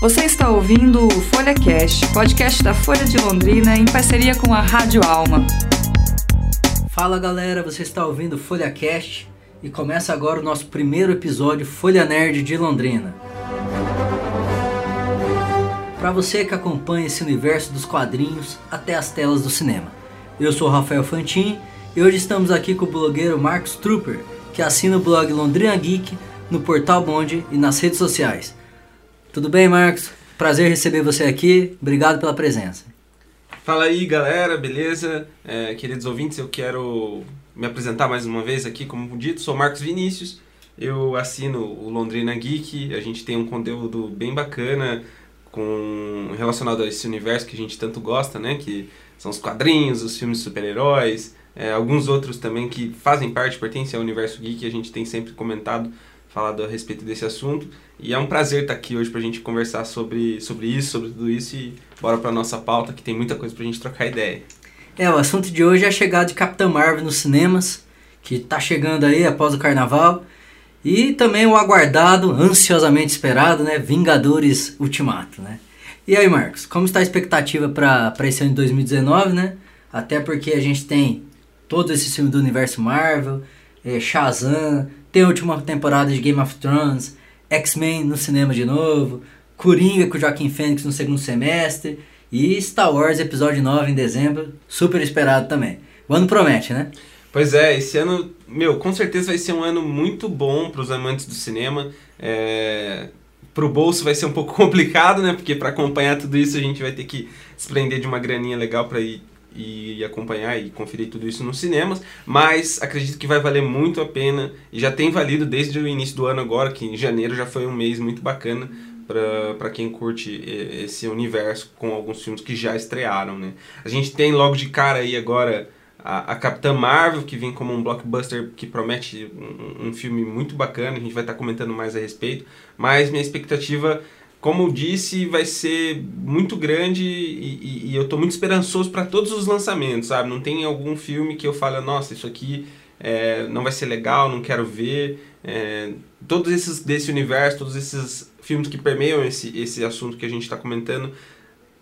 Você está ouvindo o Folha Cast, podcast da Folha de Londrina em parceria com a Rádio Alma. Fala galera, você está ouvindo o Folha Cast e começa agora o nosso primeiro episódio Folha Nerd de Londrina. Para você que acompanha esse universo dos quadrinhos até as telas do cinema. Eu sou Rafael Fantin e hoje estamos aqui com o blogueiro Marcos Trooper, que assina o blog Londrina Geek no Portal Bonde e nas redes sociais. Tudo bem, Marcos? Prazer receber você aqui. Obrigado pela presença. Fala aí, galera, beleza? É, queridos ouvintes, eu quero me apresentar mais uma vez aqui, como dito, sou Marcos Vinícius. Eu assino o Londrina Geek. A gente tem um conteúdo bem bacana com relacionado a esse universo que a gente tanto gosta, né? Que são os quadrinhos, os filmes super-heróis, é, alguns outros também que fazem parte, pertencem ao universo geek. A gente tem sempre comentado falado a respeito desse assunto. E é um prazer estar aqui hoje para a gente conversar sobre, sobre isso, sobre tudo isso e bora para nossa pauta que tem muita coisa para a gente trocar ideia. É, o assunto de hoje é a chegada de Capitã Marvel nos cinemas, que está chegando aí após o carnaval. E também o aguardado, ansiosamente esperado, né, Vingadores Ultimato, né? E aí, Marcos, como está a expectativa para esse ano de 2019, né? Até porque a gente tem todos esses filmes do universo Marvel, é, Shazam, tem a última temporada de Game of Thrones, X-Men no cinema de novo, Coringa com Joaquim Fênix no segundo semestre e Star Wars Episódio 9 em dezembro, super esperado também. O ano promete, né? Pois é, esse ano, meu, com certeza vai ser um ano muito bom para os amantes do cinema. É... Pro bolso vai ser um pouco complicado, né? Porque para acompanhar tudo isso a gente vai ter que desprender de uma graninha legal para ir e acompanhar e conferir tudo isso nos cinemas, mas acredito que vai valer muito a pena e já tem valido desde o início do ano agora, que em janeiro já foi um mês muito bacana para quem curte esse universo com alguns filmes que já estrearam, né? A gente tem logo de cara aí agora a, a Capitã Marvel, que vem como um blockbuster que promete um, um filme muito bacana, a gente vai estar tá comentando mais a respeito, mas minha expectativa como eu disse, vai ser muito grande e, e, e eu estou muito esperançoso para todos os lançamentos, sabe? Não tem algum filme que eu fale, nossa, isso aqui é, não vai ser legal, não quero ver. É, todos esses desse universo, todos esses filmes que permeiam esse, esse assunto que a gente está comentando,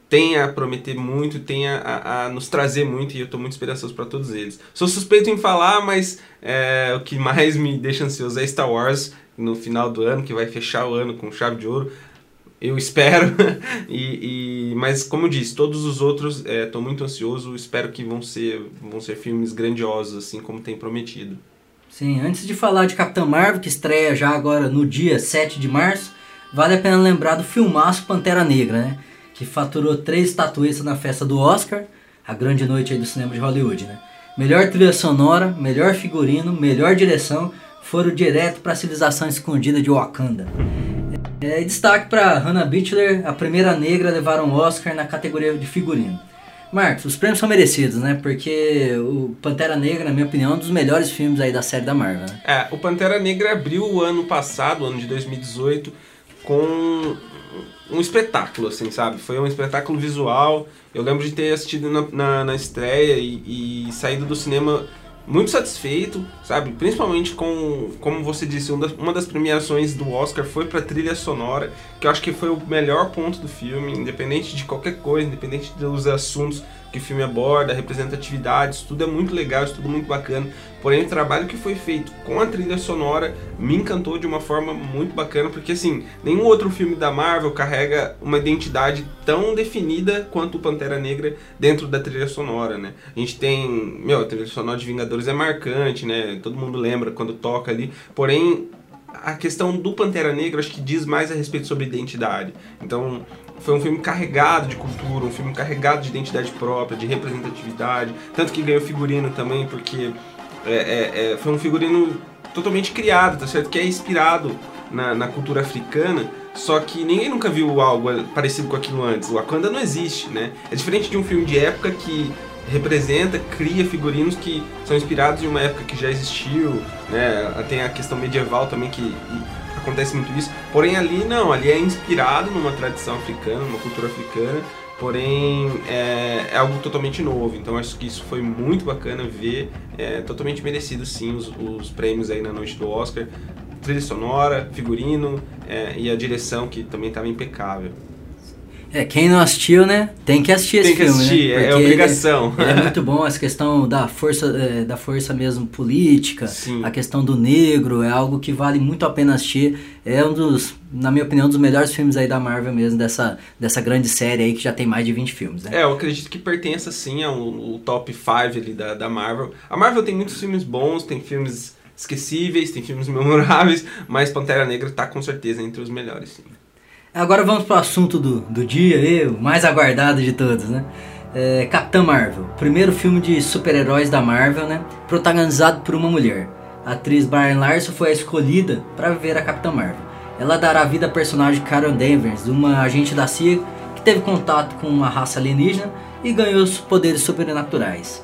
tem a prometer muito, tem a, a, a, nos trazer muito e eu estou muito esperançoso para todos eles. Sou suspeito em falar, mas é, o que mais me deixa ansioso é Star Wars no final do ano, que vai fechar o ano com chave de ouro eu espero. e, e, mas como eu disse, todos os outros estou é, muito ansioso. Espero que vão ser, vão ser filmes grandiosos, assim como tem prometido. Sim, antes de falar de Capitão Marvel, que estreia já agora no dia 7 de março, vale a pena lembrar do filmaço Pantera Negra, né? Que faturou três estatuetas na festa do Oscar, a grande noite do cinema de Hollywood, né? Melhor trilha sonora, melhor figurino, melhor direção, foram direto para a civilização escondida de Wakanda. É, destaque para Hannah Beachler, a primeira negra a levar um Oscar na categoria de figurino. Marcos, os prêmios são merecidos, né? Porque o Pantera Negra, na minha opinião, é um dos melhores filmes aí da série da Marvel, né? É, o Pantera Negra abriu o ano passado, o ano de 2018, com um espetáculo, assim, sabe? Foi um espetáculo visual. Eu lembro de ter assistido na, na, na estreia e, e saído do cinema muito satisfeito, sabe? Principalmente com, como você disse, uma das premiações do Oscar foi para trilha sonora, que eu acho que foi o melhor ponto do filme, independente de qualquer coisa, independente dos assuntos que o filme aborda, representatividade, tudo é muito legal, isso tudo muito bacana. Porém, o trabalho que foi feito com a trilha sonora me encantou de uma forma muito bacana, porque assim, nenhum outro filme da Marvel carrega uma identidade tão definida quanto o Pantera Negra dentro da trilha sonora, né? A gente tem, meu, a trilha sonora de Vingadores é marcante, né? Todo mundo lembra quando toca ali. Porém, a questão do Pantera Negra acho que diz mais a respeito sobre identidade. Então, foi um filme carregado de cultura, um filme carregado de identidade própria, de representatividade, tanto que ganhou figurino também, porque é, é, é, foi um figurino totalmente criado, tá certo? Que é inspirado na, na, cultura africana, só que ninguém nunca viu algo parecido com aquilo antes. O Wakanda não existe, né? É diferente de um filme de época que representa, cria figurinos que são inspirados em uma época que já existiu, né? Tem a questão medieval também que acontece muito isso. Porém ali não, ali é inspirado numa tradição africana, numa cultura africana, porém é, é, algo totalmente novo. Então acho que isso foi muito bacana ver, é, totalmente merecido sim os, os, prêmios aí na noite do Oscar. trilha sonora, figurino é, e a direção que também estava impecável. É, quem não assistiu, né, tem que assistir tem esse filme, assistir, né? é obrigação. Ele, ele, é muito bom, essa questão da força, é, da força mesmo política, Sim. a questão do negro, é algo que vale muito a pena assistir. É um dos, na minha opinião, um dos melhores filmes aí da Marvel mesmo, dessa, dessa grande série aí que já tem mais de 20 filmes, né? É, eu acredito que pertença sim ao, ao top 5 ali da, da Marvel. A Marvel tem muitos filmes bons, tem filmes esquecíveis, tem filmes memoráveis, mas Pantera Negra tá com certeza entre os melhores, sim. Agora vamos pro assunto do, do dia, o mais aguardado de todos, né? É, Capitã Marvel, primeiro filme de super-heróis da Marvel, né? Protagonizado por uma mulher. A atriz Brian Larson foi a escolhida para viver a Capitã Marvel. Ela dará vida à personagem Carol Danvers, uma agente da CIA que teve contato com uma raça alienígena e ganhou os poderes sobrenaturais.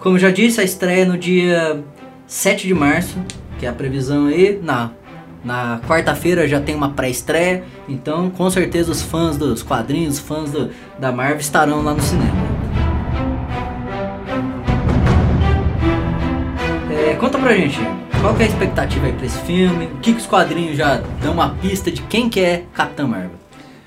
Como já disse, a estreia é no dia 7 de março, que é a previsão aí, na na quarta-feira já tem uma pré-estreia, então com certeza os fãs dos quadrinhos, os fãs do, da Marvel estarão lá no cinema. É, conta pra gente, qual é a expectativa aí pra esse filme? O que, que os quadrinhos já dão uma pista de quem que é Capitã Marvel?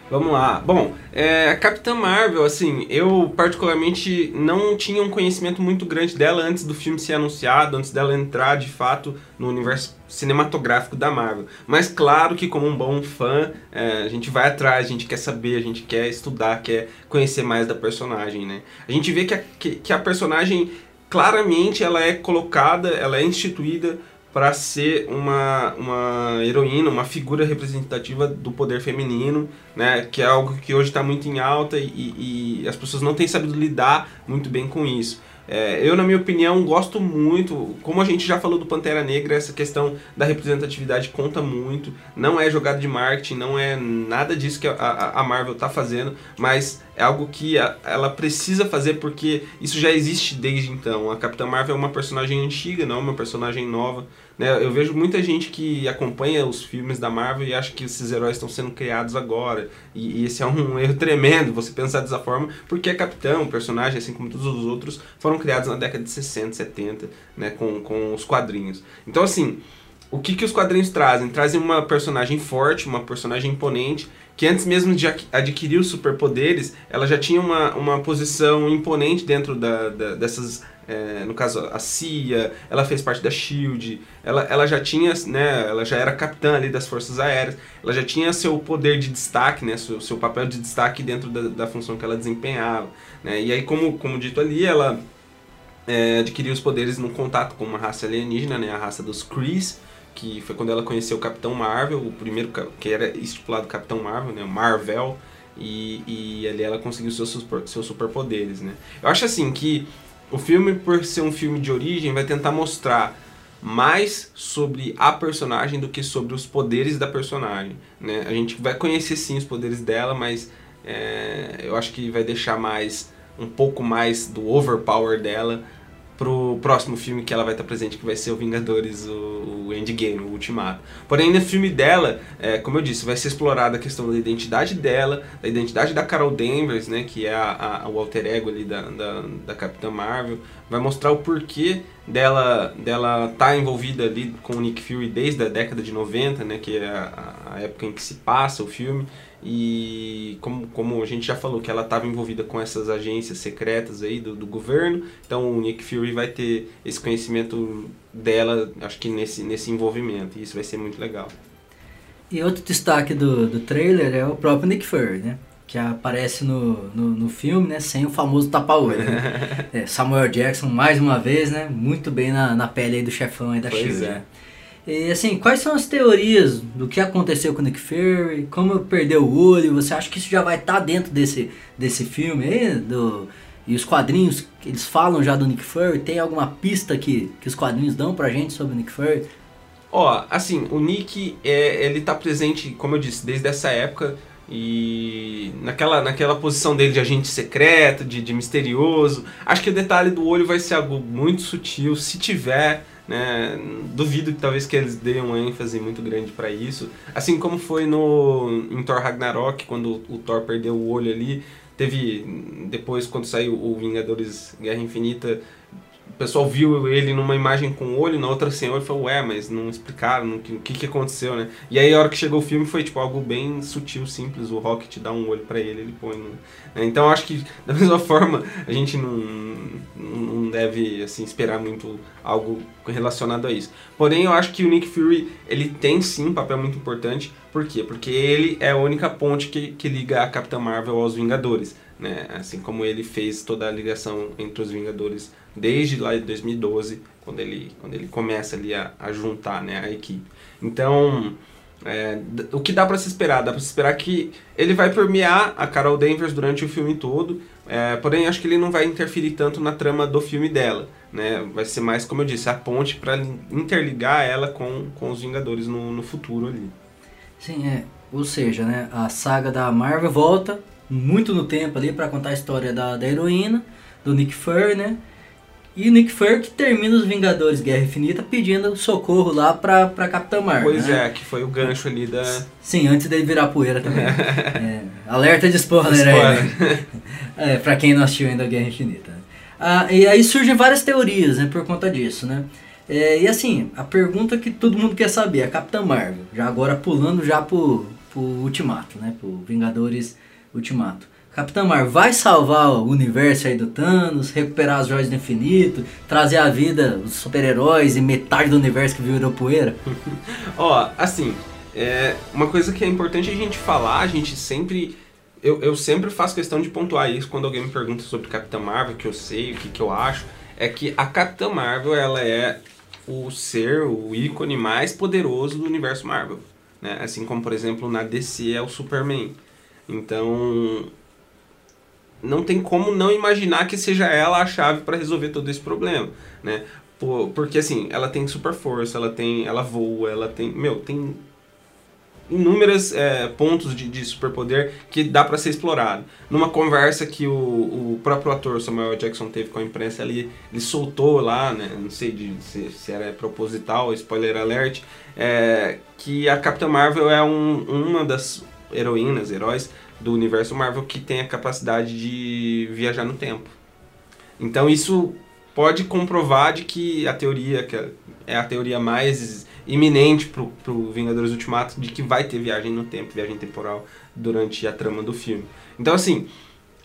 Vamos lá. Bom, é, a Capitã Marvel, assim, eu particularmente não tinha um conhecimento muito grande dela antes do filme ser anunciado, antes dela entrar de fato no universo cinematográfico da Marvel. Mas claro que como um bom fã, é, a gente vai atrás, a gente quer saber, a gente quer estudar, quer conhecer mais da personagem, né? A gente vê que a, que, que a personagem claramente ela é colocada, ela é instituída para ser uma, uma heroína, uma figura representativa do poder feminino, né? Que é algo que hoje está muito em alta e, e, as pessoas não têm sabido lidar muito bem com isso. É, eu, na minha opinião, gosto muito, como a gente já falou do Pantera Negra, essa questão da representatividade conta muito. Não é jogada de marketing, não é nada disso que a, a, a Marvel está fazendo, mas é algo que a, ela precisa fazer porque isso já existe desde então. A Capitã Marvel é uma personagem antiga, não é uma personagem nova. Né? Eu vejo muita gente que acompanha os filmes da Marvel e acha que esses heróis estão sendo criados agora. E, e esse é um erro tremendo você pensar dessa forma, porque a Capitã, um personagem, assim como todos os outros, foram criados na década de 60, 70, né? com, com os quadrinhos. Então, assim, o que, que os quadrinhos trazem? Trazem uma personagem forte, uma personagem imponente, que antes mesmo de adquirir os superpoderes, ela já tinha uma, uma posição imponente dentro da, da dessas é, no caso a CIA, ela fez parte da Shield, ela, ela já tinha, né, ela já era capitã ali das forças aéreas, ela já tinha seu poder de destaque, né, seu, seu papel de destaque dentro da, da função que ela desempenhava, né, e aí como, como dito ali, ela é, adquiriu os poderes no contato com uma raça alienígena, né, a raça dos Krees, que foi quando ela conheceu o Capitão Marvel, o primeiro que era estipulado Capitão Marvel, né, Marvel, e, e ali ela conseguiu seus, super, seus superpoderes, né. Eu acho assim que o filme, por ser um filme de origem, vai tentar mostrar mais sobre a personagem do que sobre os poderes da personagem. Né? A gente vai conhecer sim os poderes dela, mas é, eu acho que vai deixar mais um pouco mais do overpower dela pro próximo filme que ela vai estar presente, que vai ser o Vingadores, o, o Endgame, o Ultimato. Porém, no filme dela, é, como eu disse, vai ser explorada a questão da identidade dela, da identidade da Carol Danvers, né, que é a, a, o alter ego ali da, da, da Capitã Marvel. Vai mostrar o porquê dela dela tá envolvida ali com o Nick Fury desde a década de 90, né, que é a, a época em que se passa o filme. E como, como a gente já falou, que ela estava envolvida com essas agências secretas aí do, do governo, então o Nick Fury vai ter esse conhecimento dela, acho que nesse, nesse envolvimento, e isso vai ser muito legal. E outro destaque do, do trailer é o próprio Nick Fury, né? Que aparece no, no, no filme, né? Sem o famoso tapa-olho. Né? é, Samuel Jackson, mais uma vez, né? Muito bem na, na pele aí do chefão aí da pois SHIELD. é. Né? E assim, quais são as teorias do que aconteceu com o Nick Fury? Como perdeu o olho? Você acha que isso já vai estar tá dentro desse, desse filme aí? Do, e os quadrinhos, eles falam já do Nick Fury? Tem alguma pista que, que os quadrinhos dão pra gente sobre o Nick Fury? Ó, assim, o Nick, é, ele tá presente, como eu disse, desde essa época e naquela, naquela posição dele de agente secreto, de, de misterioso. Acho que o detalhe do olho vai ser algo muito sutil, se tiver né? Duvido que talvez que eles deem uma ênfase muito grande para isso. Assim como foi no em Thor Ragnarok, quando o Thor perdeu o olho ali, teve depois quando saiu o Vingadores Guerra Infinita, pessoal viu ele numa imagem com olho, na outra sem olho, falou, ué, mas não explicaram o que, que, que aconteceu, né? E aí a hora que chegou o filme foi tipo algo bem sutil, simples, o Rocket dá um olho para ele, ele põe no... Né? Então acho que da mesma forma a gente não, não deve assim, esperar muito algo relacionado a isso. Porém eu acho que o Nick Fury ele tem sim um papel muito importante, por quê? Porque ele é a única ponte que, que liga a Capitã Marvel aos Vingadores. Né? Assim como ele fez toda a ligação entre os Vingadores desde lá de 2012, quando ele, quando ele começa ali a, a juntar né, a equipe. Então, é, o que dá para se esperar? Dá para se esperar que ele vai permear a Carol Danvers durante o filme todo, é, porém acho que ele não vai interferir tanto na trama do filme dela. Né? Vai ser mais, como eu disse, a ponte para interligar ela com, com os Vingadores no, no futuro ali. Sim, é. Ou seja, né, a saga da Marvel volta muito no tempo ali para contar a história da, da heroína, do Nick Fury, né? E o Nick Fury que termina os Vingadores Guerra Infinita pedindo socorro lá pra, pra Capitã Marvel. Pois né? é, que foi o gancho ali da. Sim, antes dele virar poeira também. é, alerta de spoiler, aí. Né? é, pra quem não assistiu ainda a Guerra Infinita. Ah, e aí surgem várias teorias, né, por conta disso, né? É, e assim, a pergunta que todo mundo quer saber, a Capitã Marvel, já agora pulando já pro, pro Ultimato, né? Pro Vingadores Ultimato. Capitã Marvel vai salvar o universo aí do Thanos, recuperar as joias do infinito, trazer à vida os super-heróis e metade do universo que virou poeira? Ó, assim, é, uma coisa que é importante a gente falar, a gente sempre. Eu, eu sempre faço questão de pontuar isso quando alguém me pergunta sobre Capitã Marvel, que eu sei, o que, que eu acho. É que a Capitã Marvel, ela é o ser, o ícone mais poderoso do universo Marvel. Né? Assim como, por exemplo, na DC é o Superman. Então, não tem como não imaginar que seja ela a chave para resolver todo esse problema, né? Por, porque assim, ela tem super força, ela tem, ela voa, ela tem, meu, tem inúmeros é, pontos de, de superpoder que dá para ser explorado. Numa conversa que o, o próprio ator Samuel Jackson teve com a imprensa, ele, ele soltou lá, né, não sei de, se, se era proposital, spoiler alert, é, que a Capitã Marvel é um, uma das heroínas, heróis do universo Marvel que tem a capacidade de viajar no tempo. Então isso pode comprovar de que a teoria, que é a teoria mais iminente pro, pro Vingadores Ultimato, de que vai ter viagem no tempo, viagem temporal durante a trama do filme. Então assim,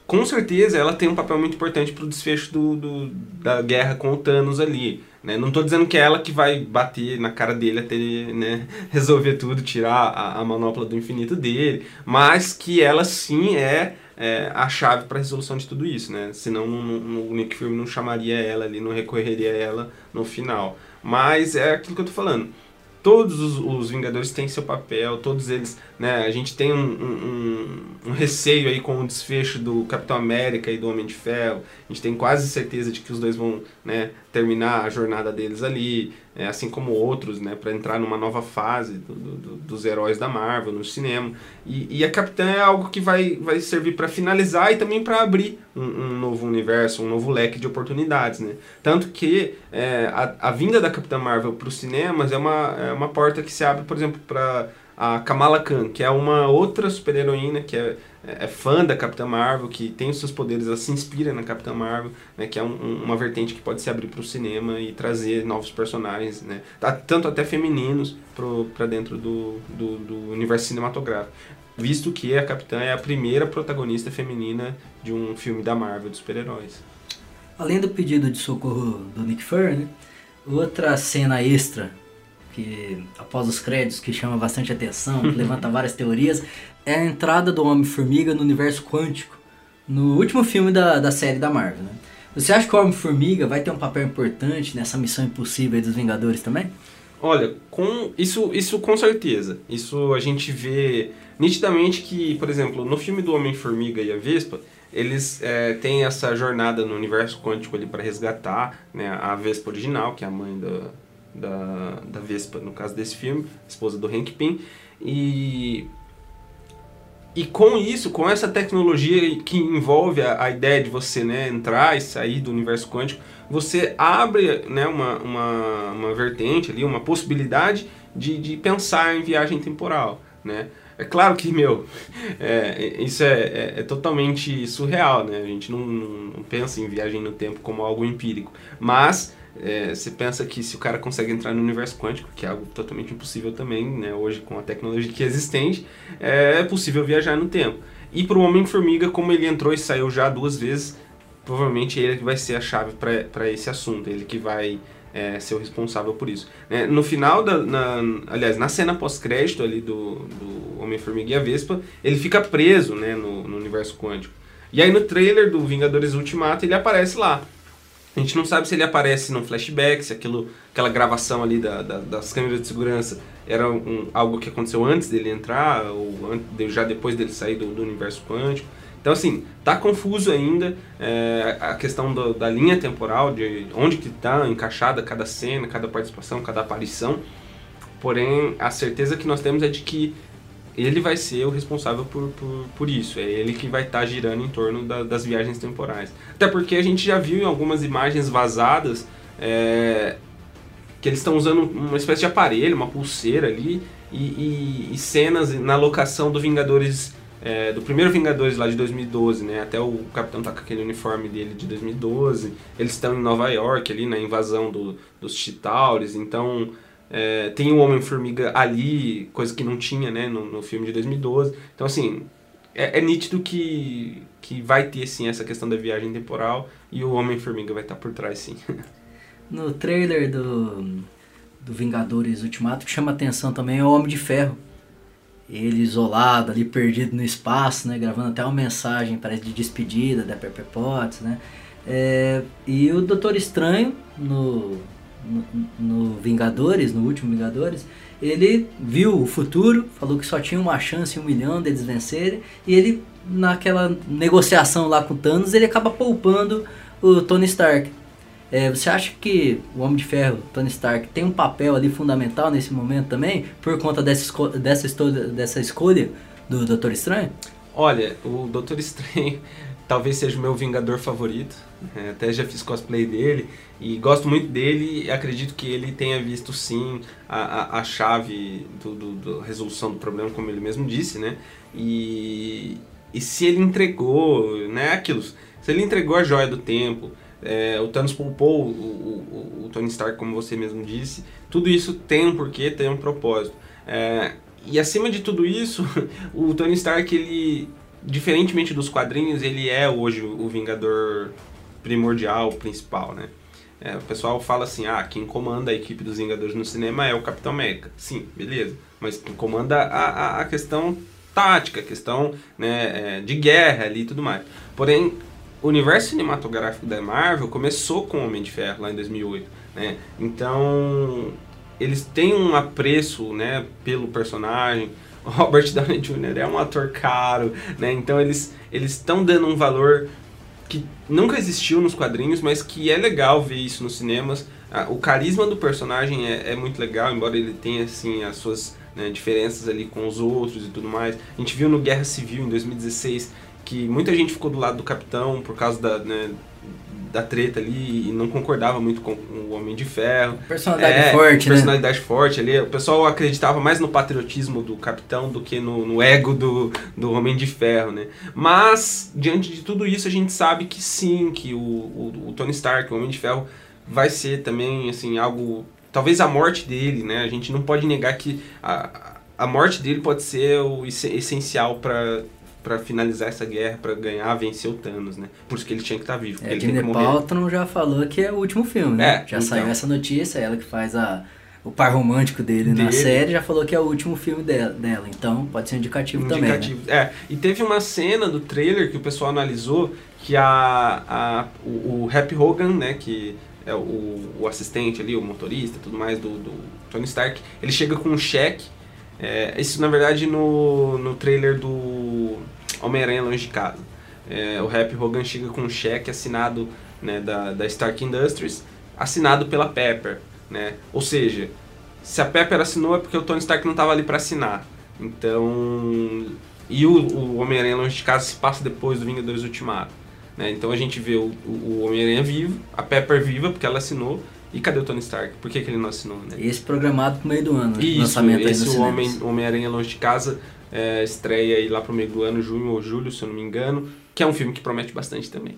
com certeza ela tem um papel muito importante pro desfecho do, do da guerra com o Thanos ali. Né? Não estou dizendo que é ela que vai bater na cara dele até ele né, resolver tudo, tirar a, a, manopla do infinito dele, mas que ela sim é, é a chave para a resolução de tudo isso, né? Senão não, não, o Nick Fury não chamaria ela ali, não recorreria a ela no final. Mas é aquilo que eu tô falando todos os, os, Vingadores têm seu papel, todos eles, né, a gente tem um, um, um, receio aí com o desfecho do Capitão América e do Homem de Ferro, a gente tem quase certeza de que os dois vão, né, terminar a jornada deles ali, é, assim como outros, né, para entrar numa nova fase do, do, dos heróis da Marvel no cinema. E, e, a Capitã é algo que vai, vai servir para finalizar e também para abrir um, um, novo universo, um novo leque de oportunidades, né? Tanto que é, a, a vinda da Capitã Marvel para os cinemas é uma, é uma porta que se abre, por exemplo, para a Kamala Khan, que é uma outra super-heroína que é é, fã da Capitã Marvel, que tem os seus poderes, ela se inspira na Capitã Marvel, né, que é um, uma vertente que pode se abrir para o cinema e trazer novos personagens, né, tanto até femininos para dentro do, do, do, universo cinematográfico. Visto que a Capitã é a primeira protagonista feminina de um filme da Marvel de super-heróis. Além do pedido de socorro do Nick Fury, né, outra cena extra que após os créditos que chama bastante atenção, que levanta várias teorias, é a entrada do Homem-Formiga no universo quântico, no último filme da, da série da Marvel. Né? Você acha que o Homem-Formiga vai ter um papel importante nessa missão impossível dos Vingadores também? Olha, com isso, isso com certeza. Isso a gente vê nitidamente que, por exemplo, no filme do Homem-Formiga e a Vespa, eles é, têm essa jornada no universo quântico ali para resgatar né, a Vespa original, que é a mãe da, da, da Vespa, no caso desse filme, esposa do Hank Pym. E e com isso, com essa tecnologia que envolve a, a, ideia de você né, entrar e sair do universo quântico, você abre né, uma, uma, uma vertente ali, uma possibilidade de, de pensar em viagem temporal. Né? É claro que, meu, é, isso é, é, é, totalmente surreal, né? A gente não, não, pensa em viagem no tempo como algo empírico. Mas é, você pensa que se o cara consegue entrar no universo quântico, que é algo totalmente impossível também, né? Hoje, com a tecnologia que é existente, é possível viajar no tempo. E para o Homem-Formiga, como ele entrou e saiu já duas vezes, provavelmente ele que vai ser a chave para esse assunto. Ele que vai é, ser o responsável por isso. É, no final, da, na, aliás, na cena pós-crédito ali do, do Homem-Formiga e a Vespa, ele fica preso né, no, no, universo quântico. E aí no trailer do Vingadores Ultimato ele aparece lá. A gente não sabe se ele aparece num flashback, se aquilo, aquela gravação ali da, da, das câmeras de segurança era um, algo que aconteceu antes dele entrar, ou antes, já depois dele sair do, do universo quântico. Então, assim, tá confuso ainda é, a questão do, da linha temporal, de onde que tá encaixada cada cena, cada participação, cada aparição. Porém, a certeza que nós temos é de que ele vai ser o responsável por, por, por isso. É ele que vai estar tá girando em torno da, das viagens temporais. Até porque a gente já viu em algumas imagens vazadas é, que eles estão usando uma espécie de aparelho, uma pulseira ali, e, e, e cenas na locação do Vingadores é, do primeiro Vingadores lá de 2012, né? Até o Capitão tá com aquele uniforme dele de 2012. Eles estão em Nova York ali na invasão do, dos Chitauris, então é, tem o Homem-Formiga ali, coisa que não tinha, né? No, no filme de 2012. Então assim, é, é, nítido que, que vai ter sim essa questão da viagem temporal e o Homem-Formiga vai estar por trás sim. No trailer do, do Vingadores Ultimato, que chama atenção também é o Homem de Ferro ele isolado ali, perdido no espaço, né? Gravando até uma mensagem, parece de despedida da Pepper Potts, né? É, e o Doutor Estranho, no, no, Vingadores, no último Vingadores, ele viu o futuro, falou que só tinha uma chance, um milhão deles vencerem, e ele, naquela negociação lá com o Thanos, ele acaba poupando o Tony Stark. É, você acha que o Homem de Ferro, Tony Stark, tem um papel ali fundamental nesse momento também, por conta dessa, esco dessa, dessa escolha do Doutor Estranho? Olha, o Doutor Estranho talvez seja o meu Vingador favorito. É, até já fiz cosplay dele e gosto muito dele e acredito que ele tenha visto sim a, a, a chave do, resolução do problema, como ele mesmo disse, né? E, e se ele entregou, né? Aquilo. Se ele entregou a joia do tempo, é, o Thanos poupou o, o, o, Tony Stark, como você mesmo disse. Tudo isso tem um porquê, tem um propósito. É, e acima de tudo isso, o Tony Stark, ele, diferentemente dos quadrinhos, ele é hoje o Vingador primordial, principal, né? É, o pessoal fala assim, ah, quem comanda a equipe dos Vingadores no cinema é o Capitão América. Sim, beleza. Mas quem comanda a, a, a questão tática, a questão né, é, de guerra ali e tudo mais. Porém, o universo cinematográfico da Marvel começou com o Homem de Ferro lá em 2008, né? Então, eles têm um apreço, né, pelo personagem. Robert Downey Jr. é um ator caro, né? Então eles eles estão dando um valor que nunca existiu nos quadrinhos, mas que é legal ver isso nos cinemas. o carisma do personagem é, é, muito legal, embora ele tenha assim as suas né, diferenças ali com os outros e tudo mais. A gente viu no Guerra Civil em 2016 que muita gente ficou do lado do capitão por causa da, né, da treta ali e não concordava muito com o Homem de Ferro. Personalidade é, forte, né? Personalidade né? forte ali. O pessoal acreditava mais no patriotismo do capitão do que no, no, ego do, do Homem de Ferro, né? Mas, diante de tudo isso, a gente sabe que sim, que o, o, o Tony Stark, o Homem de Ferro, vai ser também, assim, algo... Talvez a morte dele, né? A gente não pode negar que a, a morte dele pode ser o essencial para para finalizar essa guerra, para ganhar, vencer o Thanos, né? Por isso que ele tinha que estar tá vivo. É, Jimmy Paltrow já falou que é o último filme, né? É, já então. saiu essa notícia, ela que faz a, o par romântico dele, dele, na série, já falou que é o último filme dela, dela então pode ser indicativo, indicativo também. Né? É, e teve uma cena do trailer que o pessoal analisou que a, a, o, o Happy Hogan, né, que é o, o assistente ali, o motorista tudo mais do, do Tony Stark, ele chega com um cheque é, isso, na verdade, no, no trailer do Homem-Aranha Longe de Casa. É, o Rap Hogan chega com um cheque assinado né, da, da Stark Industries, assinado pela Pepper. Né? Ou seja, se a Pepper assinou é porque o Tony Stark não estava ali para assinar. Então. E o, o Homem-Aranha Longe de Casa se passa depois do Vingadores Ultimato. Né? Então a gente vê o, o Homem-Aranha vivo, a Pepper viva, porque ela assinou, e cadê o Tony Stark? Por que, que ele não assinou, né? Esse programado pro meio do ano, Isso, lançamento esse aí Homem, Homem-Aranha Longe de Casa é, estreia aí lá pro meio do ano, junho ou julho, se eu não me engano, que é um filme que promete bastante também.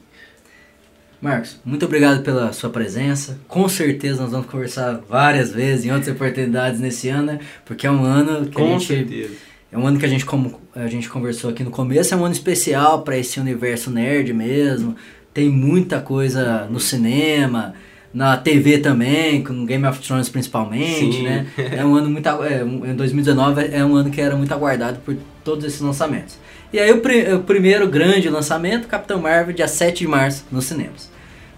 Marcos, muito obrigado pela sua presença. Com certeza nós vamos conversar várias vezes em outras oportunidades nesse ano, né? Porque é um ano que Com a gente certeza. é um ano que a gente como a gente conversou aqui no começo, é um ano especial para esse universo nerd mesmo. Tem muita coisa no cinema, na TV também, com Game of Thrones principalmente, Sim. né? É um ano muito é, um- em 2019 é um ano que era muito aguardado por todos esses lançamentos. E aí o, pri- o primeiro grande lançamento, Capitão Marvel, dia 7 de março nos cinemas.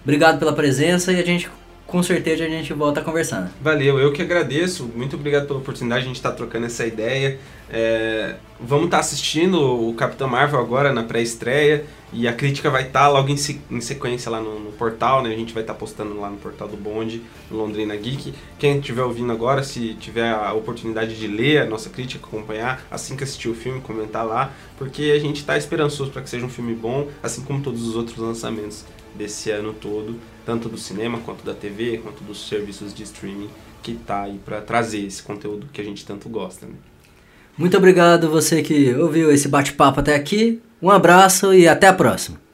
Obrigado pela presença e a gente com certeza a gente volta né? Valeu, eu que agradeço. Muito obrigado pela oportunidade de a gente estar trocando essa ideia. É, vamos estar assistindo o Capitão Marvel agora na pré-estreia e a crítica vai estar logo em, se- em sequência lá no, no portal, né? A gente vai estar postando lá no portal do Bonde, no Londrina Geek. Quem estiver ouvindo agora, se tiver a oportunidade de ler a nossa crítica, acompanhar, assim que assistir o filme, comentar lá, porque a gente está esperançoso para que seja um filme bom, assim como todos os outros lançamentos desse ano todo, tanto do cinema quanto da TV, quanto dos serviços de streaming que tá aí para trazer esse conteúdo que a gente tanto gosta, né? Muito obrigado você que ouviu esse bate-papo até aqui. Um abraço e até a próxima.